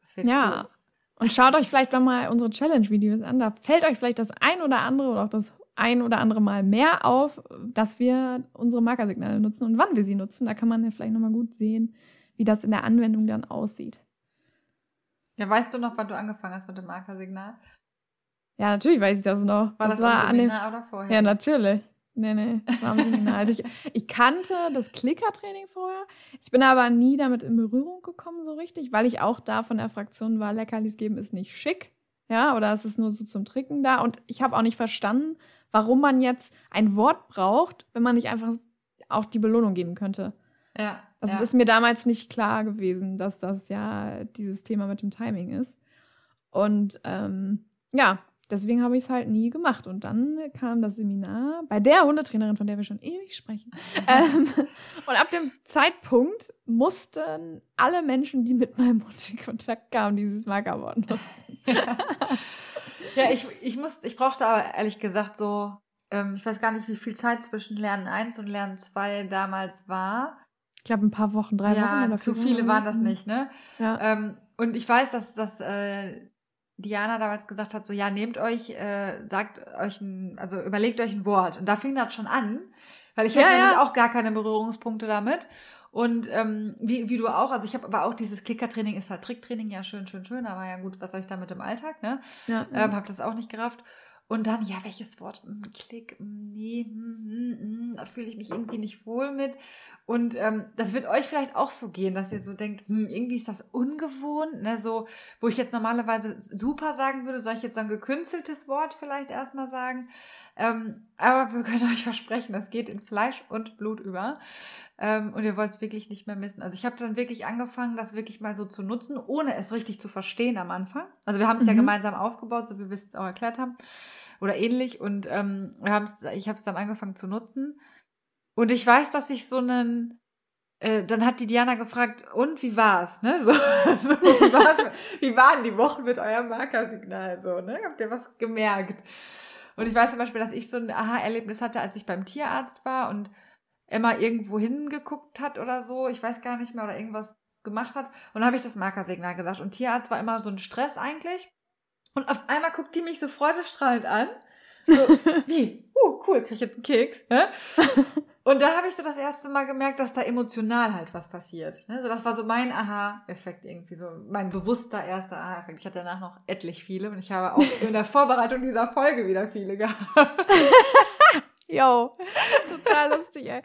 Das wird ja. Cool. Und schaut euch vielleicht mal unsere Challenge-Videos an. Da fällt euch vielleicht das ein oder andere oder auch das ein oder andere Mal mehr auf, dass wir unsere Markersignale nutzen und wann wir sie nutzen. Da kann man ja vielleicht nochmal gut sehen, wie das in der Anwendung dann aussieht. Ja, weißt du noch, wann du angefangen hast mit dem Markersignal? Ja, natürlich weiß ich das noch. War das, das war an dem oder vorher? Ja, natürlich. Nee, nee, das war am Seminar. Also ich, ich kannte das Klicker-Training vorher. Ich bin aber nie damit in Berührung gekommen so richtig, weil ich auch da von der Fraktion war, Leckerlis geben ist nicht schick. Ja, oder es ist nur so zum Tricken da. Und ich habe auch nicht verstanden, warum man jetzt ein Wort braucht, wenn man nicht einfach auch die Belohnung geben könnte. Ja. Das ja. ist mir damals nicht klar gewesen, dass das ja dieses Thema mit dem Timing ist. Und ähm, ja, deswegen habe ich es halt nie gemacht. Und dann kam das Seminar bei der Hundetrainerin, von der wir schon ewig sprechen. [laughs] ähm, und ab dem Zeitpunkt mussten alle Menschen, die mit meinem Hund in Kontakt kamen, dieses Markerwort nutzen. [laughs] Ja, ja ich, ich, muss, ich brauchte aber ehrlich gesagt so, ähm, ich weiß gar nicht, wie viel Zeit zwischen Lernen 1 und Lernen 2 damals war. Ich glaube, ein paar Wochen, drei ja, Wochen. Oder zu viele waren das nicht, ne? Ja. Ähm, und ich weiß, dass, dass äh, Diana damals gesagt hat, so ja, nehmt euch, äh, sagt euch ein, also überlegt euch ein Wort. Und da fing das schon an, weil ich Ja, hatte ja. nämlich auch gar keine Berührungspunkte damit. Und ähm, wie, wie du auch, also ich habe aber auch dieses Klickertraining ist halt Tricktraining, ja schön, schön, schön, aber ja gut, was soll ich da mit im Alltag, ne? ja, Ähm, habe das auch nicht gerafft. Und dann, ja, welches Wort? Hm, Klick, hm, nee, hm, hm, hm, da fühle ich mich irgendwie nicht wohl mit. Und ähm, das wird euch vielleicht auch so gehen, dass ihr so denkt, hm, irgendwie ist das ungewohnt, ne? So, wo ich jetzt normalerweise super sagen würde, soll ich jetzt so ein gekünsteltes Wort vielleicht erstmal sagen. Ähm, aber wir können euch versprechen, das geht in Fleisch und Blut über. Ähm, und ihr wollt es wirklich nicht mehr missen. Also ich habe dann wirklich angefangen, das wirklich mal so zu nutzen, ohne es richtig zu verstehen am Anfang. Also wir haben es ja Mhm. gemeinsam aufgebaut, so wie wir es jetzt auch erklärt haben. Oder ähnlich. Und ähm, wir haben's, ich habe es dann angefangen zu nutzen. Und ich weiß, dass ich so einen äh, dann hat die Diana gefragt, und wie war's? Ne? So, [laughs] so, wie, war's, wie waren die Wochen mit eurem Markersignal? So, ne? Habt ihr was gemerkt? Und ich weiß zum Beispiel, dass ich so ein Aha-Erlebnis hatte, als ich beim Tierarzt war und Emma irgendwo hingeguckt hat oder so, ich weiß gar nicht mehr, oder irgendwas gemacht hat. Und dann habe ich das Markersignal gesagt. Und Tierarzt war immer so ein Stress eigentlich. Und auf einmal guckt die mich so freudestrahlend an. So, [laughs] wie? Uh, cool, krieg ich jetzt einen Keks. Ne? [laughs] Und da habe ich so das erste Mal gemerkt, dass da emotional halt was passiert. Ne? So, das war so mein Aha-Effekt irgendwie, so mein bewusster erster Aha-Effekt. Ich hatte danach noch etlich viele und ich habe auch in der [laughs] Vorbereitung dieser Folge wieder viele gehabt. Jo, [laughs] total lustig, ey.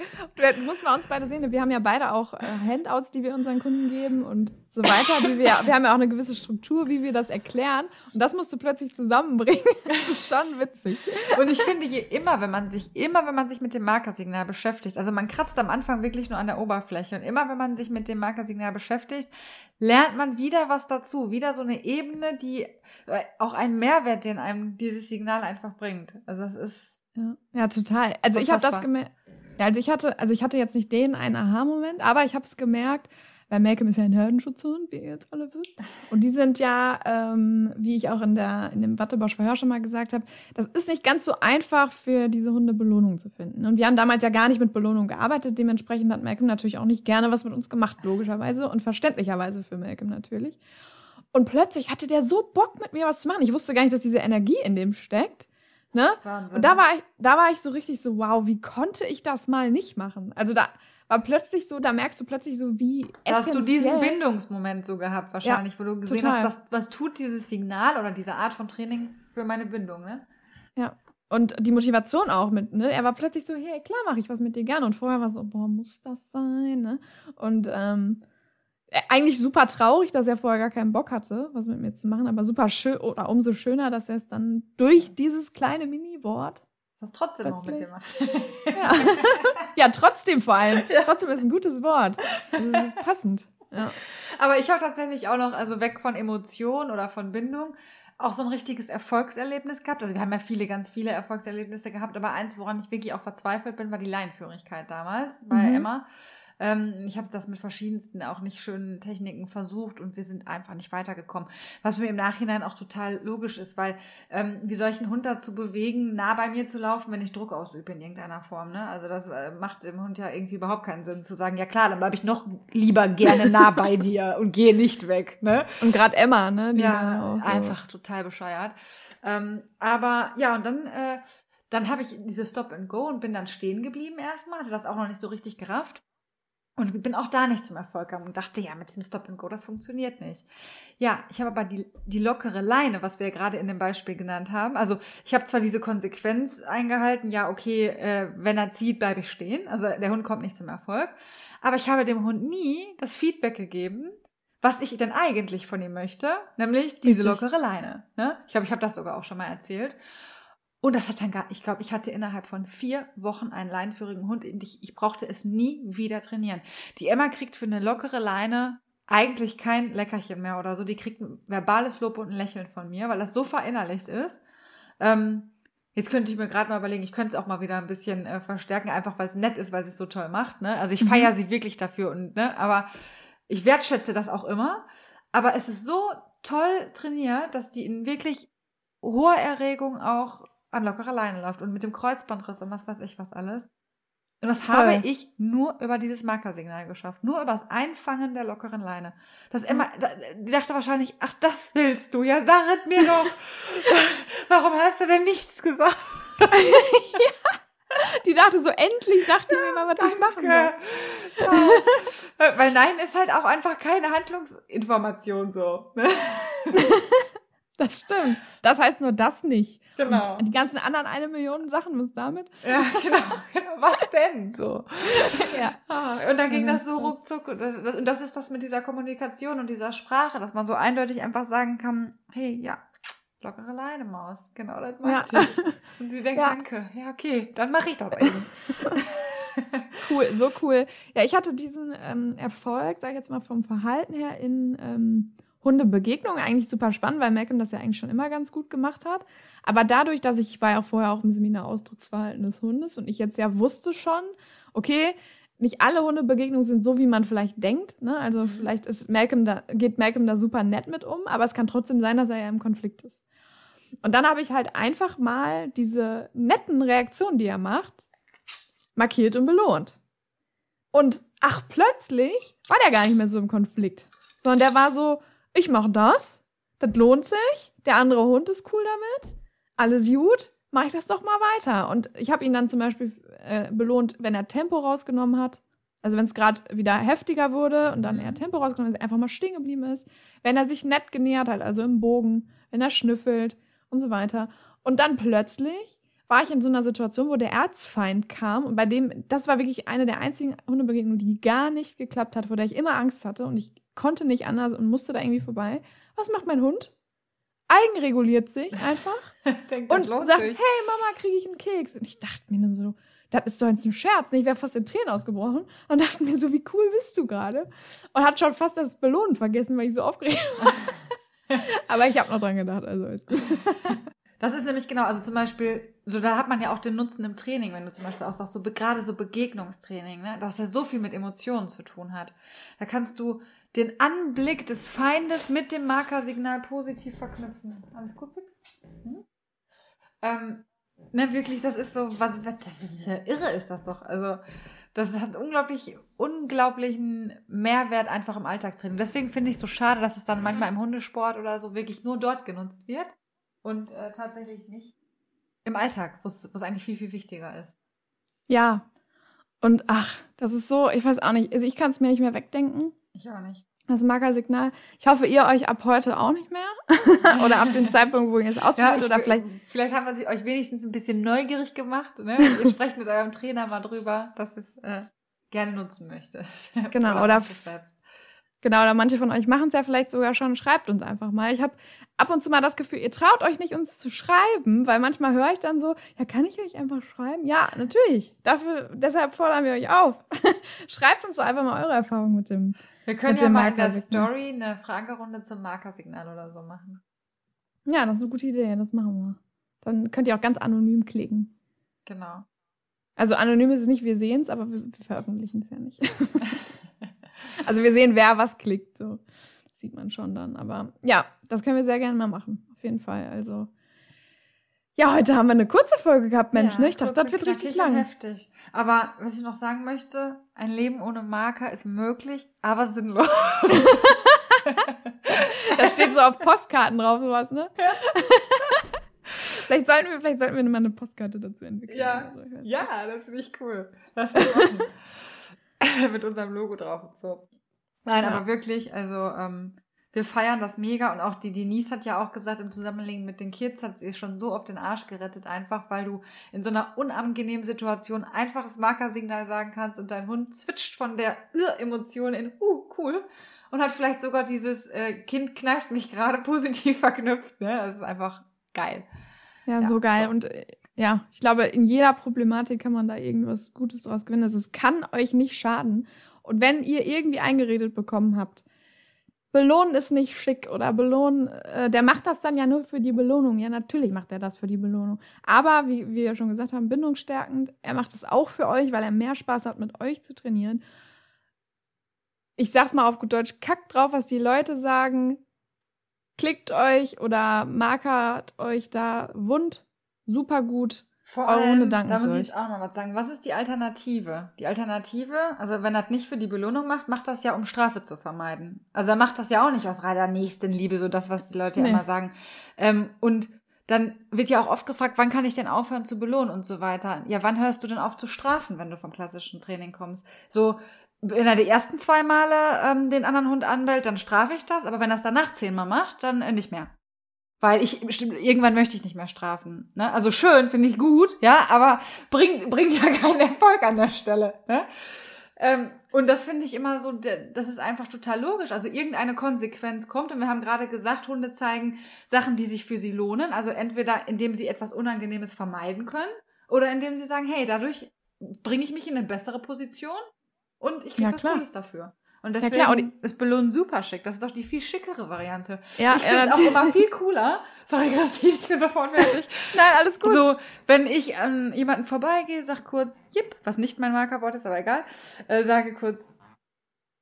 Du musst mal uns beide sehen, wir haben ja beide auch äh, Handouts, die wir unseren Kunden geben und so weiter. Die wir, wir haben ja auch eine gewisse Struktur, wie wir das erklären. Und das musst du plötzlich zusammenbringen. [laughs] Das ist schon witzig. Und ich finde, je immer, wenn man sich, immer wenn man sich mit dem Markersignal beschäftigt, also man kratzt am Anfang wirklich nur an der Oberfläche und immer wenn man sich mit dem Markersignal beschäftigt, lernt man wieder was dazu, wieder so eine Ebene, die äh, auch einen Mehrwert, den einem dieses Signal einfach bringt. Also das ist Ja, ja total. Also ich habe das gemerkt. Ja, also ich hatte, also ich hatte jetzt nicht den einen Aha-Moment, aber ich habe es gemerkt, weil Malcolm ist ja ein Herdenschutzhund, wie ihr jetzt alle wisst. Und die sind ja, ähm, wie ich auch in, der, in dem Wattebosch-Verhör schon mal gesagt habe, das ist nicht ganz so einfach für diese Hunde Belohnung zu finden. Und wir haben damals ja gar nicht mit Belohnung gearbeitet. Dementsprechend hat Malcolm natürlich auch nicht gerne was mit uns gemacht, logischerweise und verständlicherweise für Malcolm natürlich. Und plötzlich hatte der so Bock mit mir was zu machen. Ich wusste gar nicht, dass diese Energie in dem steckt. Ne? Wahnsinn. Und da war ich, da war ich so richtig so, wow, wie konnte ich das mal nicht machen? Also da war plötzlich so, da merkst du plötzlich so, wie Da hast du diesen Bindungsmoment so gehabt wahrscheinlich, wo du gesehen total. hast, was, was tut dieses Signal oder diese Art von Training für meine Bindung, ne? Und die Motivation auch mit, ne? Er war plötzlich so, hey, klar mache ich was mit dir gerne. Und vorher war so, boah, muss das sein, ne? Und ähm, äh, eigentlich super traurig, dass er vorher gar keinen Bock hatte, was mit mir zu machen, aber super schön oder umso schöner, dass er es dann durch dieses kleine Mini-Wort, Das trotzdem noch mit Plötzlich. dir macht. [laughs] ja, ja, trotzdem vor allem, trotzdem ist ein gutes Wort. Also, es ist passend. Ja. Aber ich habe tatsächlich auch noch, also weg von Emotionen oder von Bindung, auch so ein richtiges Erfolgserlebnis gehabt. Also wir haben ja viele, ganz viele Erfolgserlebnisse gehabt, aber eins, woran ich wirklich auch verzweifelt bin, war die Leinführigkeit damals bei Mhm. Emma. Ähm, ich habe das mit verschiedensten auch nicht schönen Techniken versucht und wir sind einfach nicht weitergekommen. Was mir im Nachhinein auch total logisch ist, weil ähm, wie soll ich einen Hund dazu bewegen, nah bei mir zu laufen, wenn ich Druck ausübe in irgendeiner Form. Ne? Also das äh, macht dem Hund ja irgendwie überhaupt keinen Sinn zu sagen, ja klar, dann bleibe ich noch lieber gerne nah [laughs] bei dir und gehe nicht weg. Ne? Und gerade Emma, ne? Die ja, so. einfach total bescheuert. Ähm, aber ja, und dann, äh, dann habe ich diese Stop and Go und bin dann stehen geblieben erstmal, hatte das auch noch nicht so richtig gerafft. Und bin auch da nicht zum Erfolg gekommen und dachte, ja, mit diesem Stop and Go, das funktioniert nicht. Ja, ich habe aber die, die lockere Leine, was wir ja gerade in dem Beispiel genannt haben. Also ich habe zwar diese Konsequenz eingehalten, ja, okay, äh, wenn er zieht, bleibe ich stehen. Also der Hund kommt nicht zum Erfolg. Aber ich habe dem Hund nie das Feedback gegeben, was ich denn eigentlich von ihm möchte, nämlich diese lockere Leine. Ne? Ich glaube, ich habe das sogar auch schon mal erzählt. Und das hat dann gar, ich glaube, ich hatte innerhalb von vier Wochen einen leinenführigen Hund. Ich, ich brauchte es nie wieder trainieren. Die Emma kriegt für eine lockere Leine eigentlich kein Leckerchen mehr oder so. Die kriegt ein verbales Lob und ein Lächeln von mir, weil das so verinnerlicht ist. Ähm, jetzt könnte ich mir gerade mal überlegen, ich könnte es auch mal wieder ein bisschen äh, verstärken, einfach weil es nett ist, weil sie es so toll macht. Ne? Also ich feiere mhm. sie wirklich dafür und ne, aber ich wertschätze das auch immer. Aber es ist so toll trainiert, dass die in wirklich hoher Erregung auch an lockerer Leine läuft und mit dem Kreuzbandriss und was weiß ich was alles. Und das Toll. habe ich nur über dieses Markersignal geschafft. Nur über das Einfangen der lockeren Leine. Das immer, die dachte wahrscheinlich, ach, das willst du, ja, sag es mir doch. [laughs] Warum hast du denn nichts gesagt? [laughs] ja. Die dachte so, endlich sagt die mir mal, was Danke. ich machen soll. Ja. Weil Nein ist halt auch einfach keine Handlungsinformation so. [laughs] Das stimmt. Das heißt nur das nicht. Genau. Und die ganzen anderen eine Million Sachen, was damit? Ja, [laughs] genau. genau. Was denn? So. [laughs] ja. Ah, und dann ging das so ruckzuck. Und das, das, und das ist das mit dieser Kommunikation und dieser Sprache, dass man so eindeutig einfach sagen kann, hey, ja, lockere Leine, Maus. Genau, das mache ja. ich. Und sie denkt, ja. danke. Ja, okay, dann mache ich das eben. [laughs] cool, so cool. Ja, ich hatte diesen ähm, Erfolg, sag ich jetzt mal vom Verhalten her, in ähm, Hundebegegnung eigentlich super spannend, weil Malcolm das ja eigentlich schon immer ganz gut gemacht hat. Aber dadurch, dass ich, ich war ja auch vorher auch im Seminar Ausdrucksverhalten des Hundes und ich jetzt ja wusste schon, okay, nicht alle Hundebegegnungen sind so, wie man vielleicht denkt. Ne? Also mhm. vielleicht ist Malcolm da, geht Malcolm da super nett mit um, aber es kann trotzdem sein, dass er ja im Konflikt ist. Und dann habe ich halt einfach mal diese netten Reaktionen, die er macht, markiert und belohnt. Und ach, plötzlich war der gar nicht mehr so im Konflikt, sondern der war so, ich mache das, das lohnt sich, der andere Hund ist cool damit, alles gut, mache ich das doch mal weiter. Und ich habe ihn dann zum Beispiel äh, belohnt, wenn er Tempo rausgenommen hat. Also wenn es gerade wieder heftiger wurde und dann er mhm. Tempo rausgenommen hat, einfach mal stehen geblieben ist. Wenn er sich nett genähert hat, also im Bogen, wenn er schnüffelt und so weiter. Und dann plötzlich war ich in so einer Situation, wo der Erzfeind kam und bei dem, das war wirklich eine der einzigen Hundebegegnungen, die gar nicht geklappt hat, vor der ich immer Angst hatte und ich konnte nicht anders und musste da irgendwie vorbei. Was macht mein Hund? Eigenreguliert sich einfach [laughs] Denk, und sagt, sich. hey Mama, kriege ich einen Keks? Und ich dachte mir dann so, das ist doch jetzt ein Scherz. Ich wäre fast in Tränen ausgebrochen und dachte mir so, wie cool bist du gerade? Und hat schon fast das Belohnen vergessen, weil ich so aufgeregt war. [laughs] Aber ich habe noch dran gedacht, also ist gut. Das ist nämlich genau, also zum Beispiel, so da hat man ja auch den Nutzen im Training, wenn du zum Beispiel auch sagst, so gerade so Begegnungstraining, ne, das ja so viel mit Emotionen zu tun hat. Da kannst du den Anblick des Feindes mit dem Markersignal positiv verknüpfen. Alles gut? Hm? Ähm, ne, wirklich, das ist so, was, was ist ja irre ist das doch. Also, das hat unglaublich, unglaublichen Mehrwert einfach im Alltagstraining. Deswegen finde ich es so schade, dass es dann manchmal im Hundesport oder so wirklich nur dort genutzt wird und äh, tatsächlich nicht im Alltag, wo es eigentlich viel, viel wichtiger ist. Ja. Und ach, das ist so, ich weiß auch nicht, also ich kann es mir nicht mehr wegdenken. Ich auch nicht. Das Markersignal. Ich hoffe, ihr euch ab heute auch nicht mehr. [laughs] oder ab dem [laughs] Zeitpunkt, wo ihr es ausprobiert. Ja, oder vielleicht. Vielleicht haben wir euch wenigstens ein bisschen neugierig gemacht. Ne? [laughs] ihr sprecht mit eurem Trainer mal drüber, dass es äh, gerne nutzen möchte. Genau. oder, oder Genau, oder manche von euch machen es ja vielleicht sogar schon. Schreibt uns einfach mal. Ich habe ab und zu mal das Gefühl, ihr traut euch nicht, uns zu schreiben, weil manchmal höre ich dann so, ja, kann ich euch einfach schreiben? Ja, natürlich. Dafür, deshalb fordern wir euch auf. Schreibt uns doch einfach mal eure Erfahrungen mit dem. Wir können ja mal in der Story eine Fragerunde zum Markersignal oder so machen. Ja, das ist eine gute Idee. Das machen wir. Dann könnt ihr auch ganz anonym klicken. Genau. Also anonym ist es nicht, wir sehen es, aber wir, wir veröffentlichen es ja nicht. [laughs] also wir sehen, wer was klickt. So. Das sieht man schon dann. Aber ja, das können wir sehr gerne mal machen. Auf jeden Fall. Also. Ja, heute haben wir eine kurze Folge gehabt, Mensch. Ja, ne? Ich dachte, das wird richtig lang. Heftig. Aber was ich noch sagen möchte, ein Leben ohne Marker ist möglich, aber sinnlos. [laughs] das steht so auf Postkarten drauf, sowas, ne? Ja. [laughs] vielleicht sollten wir, vielleicht sollten wir mal eine Postkarte dazu entwickeln. Ja, so, ja das finde ich cool. Lass wir machen. [laughs] Mit unserem Logo drauf und so. Nein, ja. aber wirklich, also ähm, wir feiern das mega und auch die Denise hat ja auch gesagt, im Zusammenlegen mit den Kids hat sie schon so auf den Arsch gerettet, einfach weil du in so einer unangenehmen Situation einfach das Markersignal sagen kannst und dein Hund switcht von der Irr-Emotion in, uh, cool, und hat vielleicht sogar dieses äh, Kind kneift mich gerade [laughs] positiv verknüpft. Ne? Das ist einfach geil. Ja, ja so geil. So. Und äh, ja, ich glaube, in jeder Problematik kann man da irgendwas Gutes draus gewinnen. Also es kann euch nicht schaden. Und wenn ihr irgendwie eingeredet bekommen habt, belohnen ist nicht schick oder belohnen, äh, der macht das dann ja nur für die Belohnung. Ja, natürlich macht er das für die Belohnung. Aber wie, wie wir schon gesagt haben, bindungsstärkend, er macht es auch für euch, weil er mehr Spaß hat, mit euch zu trainieren ich sag's mal auf gut Deutsch, kackt drauf, was die Leute sagen. Klickt euch oder markert euch da wund. Super gut. Vor allem, da muss ich jetzt auch noch mal was sagen. Was ist die Alternative? Die Alternative, also wenn er das nicht für die Belohnung macht, macht das ja, um Strafe zu vermeiden. Also er macht das ja auch nicht aus reiner Nächstenliebe, so das, was die Leute nee. ja immer sagen. Ähm, und dann wird ja auch oft gefragt, wann kann ich denn aufhören zu belohnen und so weiter. Ja, wann hörst du denn auf zu strafen, wenn du vom klassischen Training kommst? So, wenn er die ersten zwei Male ähm, den anderen Hund anbellt, dann strafe ich das, aber wenn er es danach zehnmal macht, dann äh, nicht mehr. Weil ich irgendwann möchte ich nicht mehr strafen. Ne? Also schön, finde ich gut, ja, aber bringt, bringt ja keinen Erfolg an der Stelle. Ne? Ähm, und das finde ich immer so, das ist einfach total logisch. Also irgendeine Konsequenz kommt und wir haben gerade gesagt, Hunde zeigen Sachen, die sich für sie lohnen. Also entweder indem sie etwas Unangenehmes vermeiden können oder indem sie sagen, hey, dadurch bringe ich mich in eine bessere Position und ich kriege ja, was klar. Cooles dafür. Und deswegen ja, klar. Und ist Belohnen super schick. Das ist doch die viel schickere Variante. Ja, ich finde es auch immer viel cooler. Sorry, Christine, ich bin sofort fertig. [laughs] Nein, alles gut. So, wenn ich an jemanden vorbeigehe, sag kurz, jipp, was nicht mein Markerwort ist, aber egal, äh, sage kurz,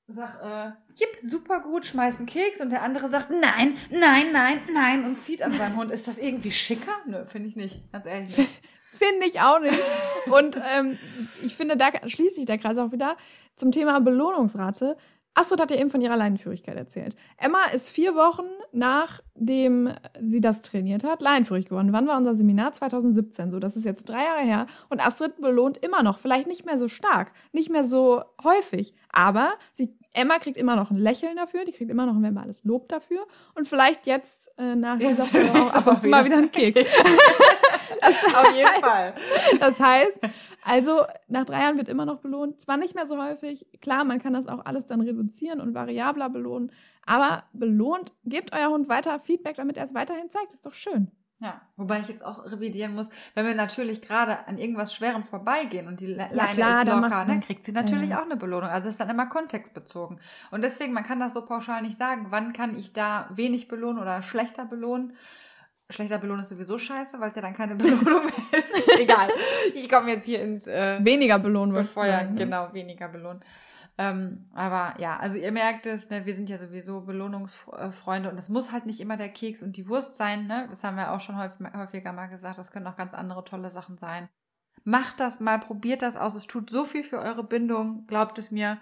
sag, äh, jipp, super gut, schmeiß einen Keks und der andere sagt, nein, nein, nein, nein und zieht an seinem Hund. Ist das irgendwie schicker? Nö, finde ich nicht. Ganz ehrlich [laughs] finde ich auch nicht. Und ähm, ich finde, da schließt sich der Kreis auch wieder zum Thema Belohnungsrate. Astrid hat ja eben von ihrer Leinenführigkeit erzählt. Emma ist vier Wochen nachdem sie das trainiert hat, leinenführig geworden. Wann war unser Seminar? 2017. So, das ist jetzt drei Jahre her. Und Astrid belohnt immer noch. Vielleicht nicht mehr so stark, nicht mehr so häufig. Aber sie, Emma kriegt immer noch ein Lächeln dafür, die kriegt immer noch ein verbales Lob dafür. Und vielleicht jetzt äh, nach dieser [laughs] Folge auch ab und zu mal wieder einen Keks. das, [laughs] Auf jeden Fall. Das heißt, also nach drei Jahren wird immer noch belohnt. Zwar nicht mehr so häufig, klar, man kann das auch alles dann reduzieren und variabler belohnen, aber belohnt, gebt euer Hund weiter Feedback, damit er es weiterhin zeigt. Ist doch schön. Ja, wobei ich jetzt auch revidieren muss, wenn wir natürlich gerade an irgendwas Schwerem vorbeigehen und die Leine ja, klar, ist locker, dann, dann kriegt sie natürlich ja. auch eine Belohnung. Also ist dann immer kontextbezogen. Und deswegen, man kann das so pauschal nicht sagen, wann kann ich da wenig belohnen oder schlechter belohnen. Schlechter Belohn ist sowieso scheiße, weil es ja dann keine [laughs] Belohnung mehr ist. Egal. Ich komme jetzt hier ins äh, weniger Belohn befeuern. Ne? Genau, weniger Belohn. Ähm, aber ja, also ihr merkt es, ne, wir sind ja sowieso Belohnungsfreunde und das muss halt nicht immer der Keks und die Wurst sein. Ne? Das haben wir auch schon häufig, häufiger mal gesagt. Das können auch ganz andere tolle Sachen sein. Macht das mal, probiert das aus. Es tut so viel für eure Bindung, glaubt es mir.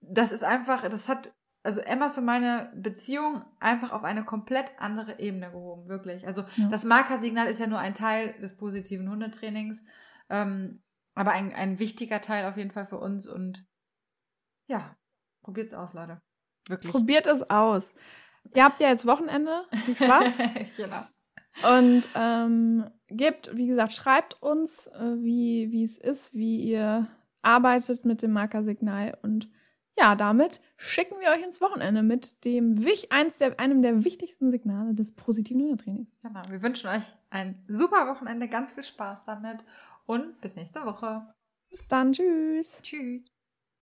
Das ist einfach, das hat also Emmas und meine Beziehung einfach auf eine komplett andere Ebene gehoben, wirklich. Also ja. das Markersignal ist ja nur ein Teil des positiven Hundetrainings, ähm, aber ein, ein wichtiger Teil auf jeden Fall für uns und ja, probiert's aus, Leute. Wirklich. Probiert es aus. Ihr habt ja jetzt Wochenende. Viel Spaß. [laughs] genau. Und ähm, gebt, wie gesagt, schreibt uns, äh, wie, es ist, wie ihr arbeitet mit dem Markersignal und ja, damit schicken wir euch ins Wochenende mit dem eins der, einem der wichtigsten Signale des positiven Hundetrainings. Genau, wir wünschen euch ein super Wochenende, ganz viel Spaß damit und bis nächste Woche. Bis dann, tschüss. Tschüss.